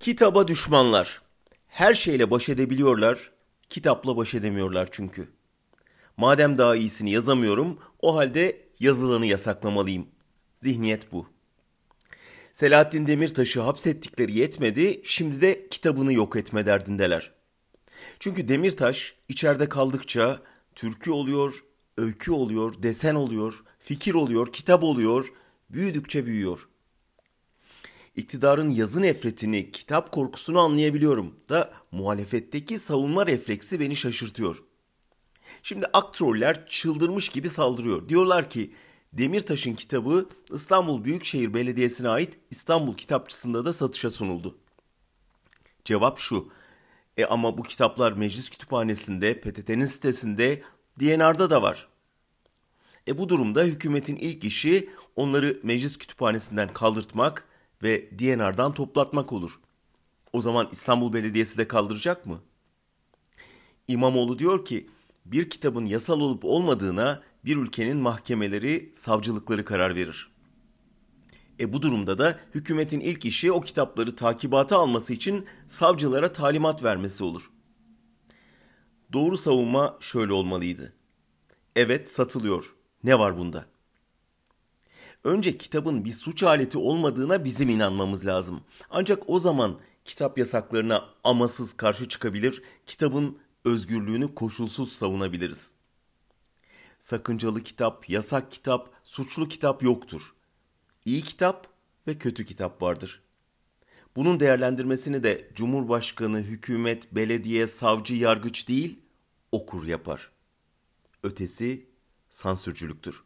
Kitaba düşmanlar. Her şeyle baş edebiliyorlar, kitapla baş edemiyorlar çünkü. Madem daha iyisini yazamıyorum, o halde yazılanı yasaklamalıyım. Zihniyet bu. Selahattin Demirtaş'ı hapsettikleri yetmedi, şimdi de kitabını yok etme derdindeler. Çünkü Demirtaş içeride kaldıkça türkü oluyor, öykü oluyor, desen oluyor, fikir oluyor, kitap oluyor, büyüdükçe büyüyor. İktidarın yazı nefretini, kitap korkusunu anlayabiliyorum da muhalefetteki savunma refleksi beni şaşırtıyor. Şimdi aktroller çıldırmış gibi saldırıyor. Diyorlar ki Demirtaş'ın kitabı İstanbul Büyükşehir Belediyesi'ne ait İstanbul Kitapçısı'nda da satışa sunuldu. Cevap şu. E ama bu kitaplar meclis kütüphanesinde, PTT'nin sitesinde, DNR'da da var. E bu durumda hükümetin ilk işi onları meclis kütüphanesinden kaldırtmak ve DNR'dan toplatmak olur. O zaman İstanbul Belediyesi de kaldıracak mı? İmamoğlu diyor ki bir kitabın yasal olup olmadığına bir ülkenin mahkemeleri, savcılıkları karar verir. E bu durumda da hükümetin ilk işi o kitapları takibata alması için savcılara talimat vermesi olur. Doğru savunma şöyle olmalıydı. Evet satılıyor. Ne var bunda? Önce kitabın bir suç aleti olmadığına bizim inanmamız lazım. Ancak o zaman kitap yasaklarına amasız karşı çıkabilir, kitabın özgürlüğünü koşulsuz savunabiliriz. Sakıncalı kitap, yasak kitap, suçlu kitap yoktur. İyi kitap ve kötü kitap vardır. Bunun değerlendirmesini de Cumhurbaşkanı, hükümet, belediye, savcı, yargıç değil, okur yapar. Ötesi sansürcülüktür.